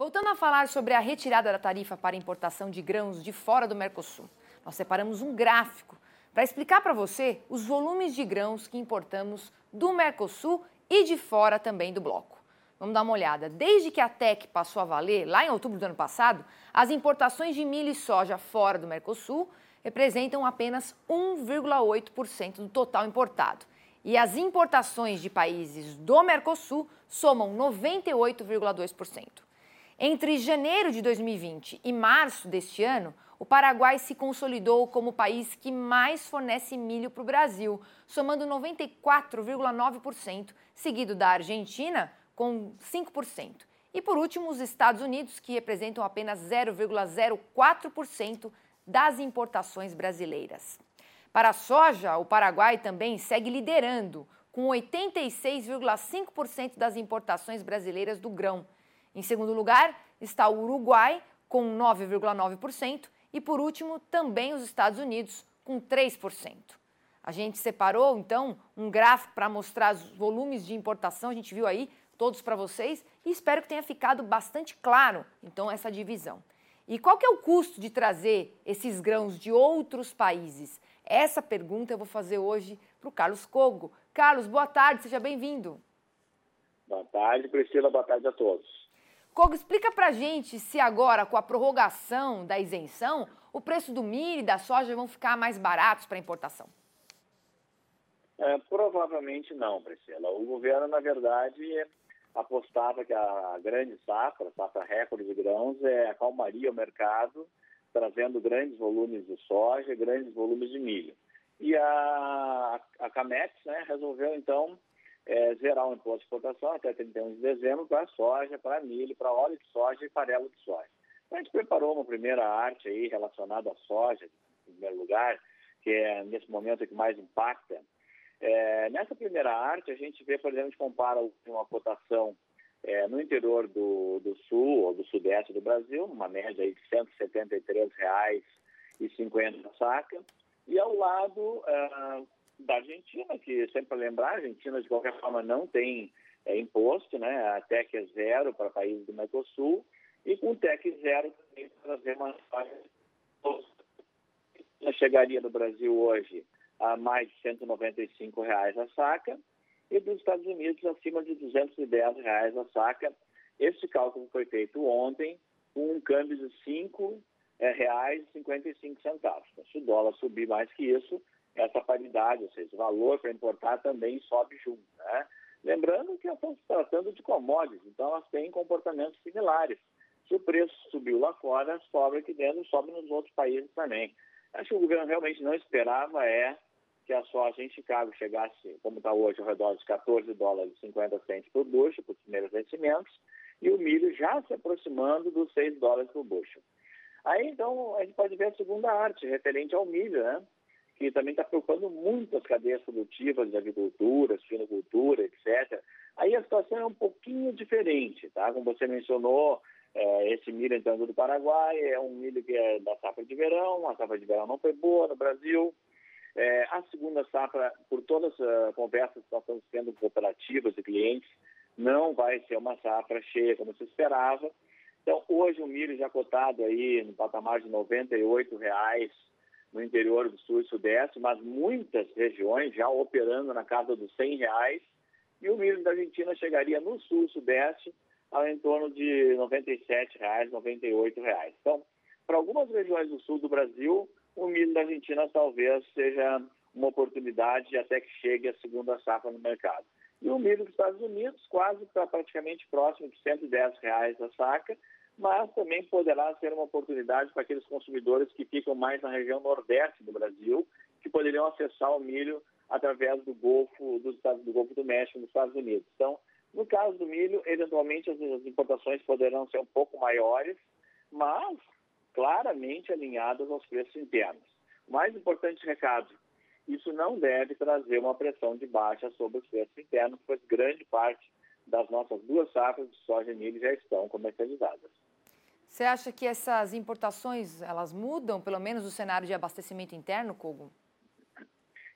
Voltando a falar sobre a retirada da tarifa para importação de grãos de fora do Mercosul, nós separamos um gráfico para explicar para você os volumes de grãos que importamos do Mercosul e de fora também do bloco. Vamos dar uma olhada. Desde que a TEC passou a valer, lá em outubro do ano passado, as importações de milho e soja fora do Mercosul representam apenas 1,8% do total importado. E as importações de países do Mercosul somam 98,2%. Entre janeiro de 2020 e março deste ano, o Paraguai se consolidou como o país que mais fornece milho para o Brasil, somando 94,9%, seguido da Argentina, com 5%. E por último, os Estados Unidos, que representam apenas 0,04% das importações brasileiras. Para a soja, o Paraguai também segue liderando, com 86,5% das importações brasileiras do grão em segundo lugar está o Uruguai, com 9,9%, e por último, também os Estados Unidos, com 3%. A gente separou, então, um gráfico para mostrar os volumes de importação, a gente viu aí todos para vocês, e espero que tenha ficado bastante claro, então, essa divisão. E qual que é o custo de trazer esses grãos de outros países? Essa pergunta eu vou fazer hoje para o Carlos Cogo. Carlos, boa tarde, seja bem-vindo. Boa tarde, Priscila, boa tarde a todos. Kogo, explica pra gente se agora, com a prorrogação da isenção, o preço do milho e da soja vão ficar mais baratos para importação. É, provavelmente não, Priscila. O governo, na verdade, apostava que a grande safra, a safra recorde de grãos, é, acalmaria o mercado, trazendo grandes volumes de soja, grandes volumes de milho. E a, a Camex né, resolveu, então, é, zerar o imposto de exportação até 31 de dezembro para soja, para milho, para óleo de soja e farelo de soja. Então, a gente preparou uma primeira arte aí relacionada à soja, em primeiro lugar, que é nesse momento que mais impacta. É, nessa primeira arte, a gente vê, por exemplo, a gente compara uma cotação é, no interior do, do sul ou do sudeste do Brasil, uma média aí de R$ 173,50 a saca, e ao lado, uh, da Argentina, que sempre lembrar, a Argentina de qualquer forma não tem é, imposto, né? A TEC é zero para países do Mercosul e com TEC zero também trazer uma chegaria no Brasil hoje a mais de 195 reais a saca e dos Estados Unidos acima de 210 reais a saca. Esse cálculo foi feito ontem com um câmbio de 5 é, reais e 55 centavos. Então, se o dólar subir mais que isso, essa ou seja, o valor para importar também sobe junto. Né? Lembrando que estamos tratando de commodities, então elas têm comportamentos similares. Se o preço subiu lá fora, sobe aqui dentro, sobe nos outros países também. Acho que o governo realmente não esperava é que a soja em Chicago chegasse, como está hoje, ao redor de 14 dólares e 50 centos por bushel, por primeiros vencimentos, e o milho já se aproximando dos 6 dólares por bushel. Aí, então, a gente pode ver a segunda arte, referente ao milho, né? Que também está preocupando muito as cadeias produtivas de agricultura, suinocultura, etc. Aí a situação é um pouquinho diferente, tá? Como você mencionou, é, esse milho entrando do Paraguai é um milho que é da safra de verão, a safra de verão não foi boa no Brasil. É, a segunda safra, por todas as uh, conversas que nós estamos tendo com cooperativas e clientes, não vai ser uma safra cheia como se esperava. Então, hoje o milho já cotado aí no patamar de 98 reais no interior do sul e sudeste, mas muitas regiões já operando na casa dos 100 reais, e o milho da Argentina chegaria no sul e sudeste ao em torno de 97 reais, 98 reais. Então, para algumas regiões do sul do Brasil, o milho da Argentina talvez seja uma oportunidade até que chegue a segunda safra no mercado. E o milho dos Estados Unidos quase está praticamente próximo de 110 reais a saca, mas também poderá ser uma oportunidade para aqueles consumidores que ficam mais na região nordeste do Brasil, que poderiam acessar o milho através do Golfo, do, do Golfo do México, nos Estados Unidos. Então, no caso do milho, eventualmente as, importações poderão ser um pouco maiores, mas claramente alinhadas aos preços internos. Mais importante recado, isso não deve trazer uma pressão de baixa sobre os preços internos, pois grande parte das nossas duas safras de soja e milho já estão comercializadas. Você acha que essas importações elas mudam, pelo menos, o cenário de abastecimento interno, Kogo?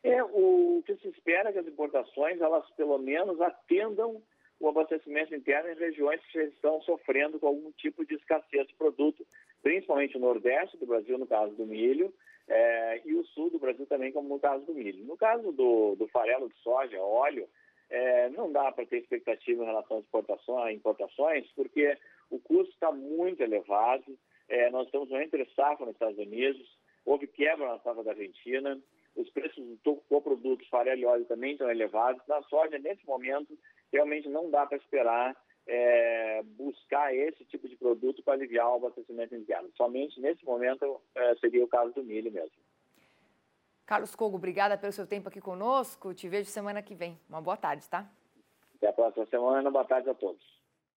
É, o que se espera é que as importações, elas pelo menos atendam o abastecimento interno em regiões que estão sofrendo com algum tipo de escassez de produto, principalmente o Nordeste do Brasil, no caso do milho, é, e o Sul do Brasil também, como no caso do milho. No caso do, do farelo de soja, óleo, é, não dá para ter expectativa em relação às exportações, importações, porque o custo está muito elevado. É, nós temos um entre safra nos Estados Unidos, houve quebra na safra da Argentina, os preços dos coprodutos farelo e óleo também estão elevados. Na soja, nesse momento, realmente não dá para esperar é, buscar esse tipo de produto para aliviar o abastecimento interno. Somente nesse momento é, seria o caso do milho mesmo. Carlos Cogo, obrigada pelo seu tempo aqui conosco. Te vejo semana que vem. Uma boa tarde, tá? Até a próxima semana. Boa tarde a todos.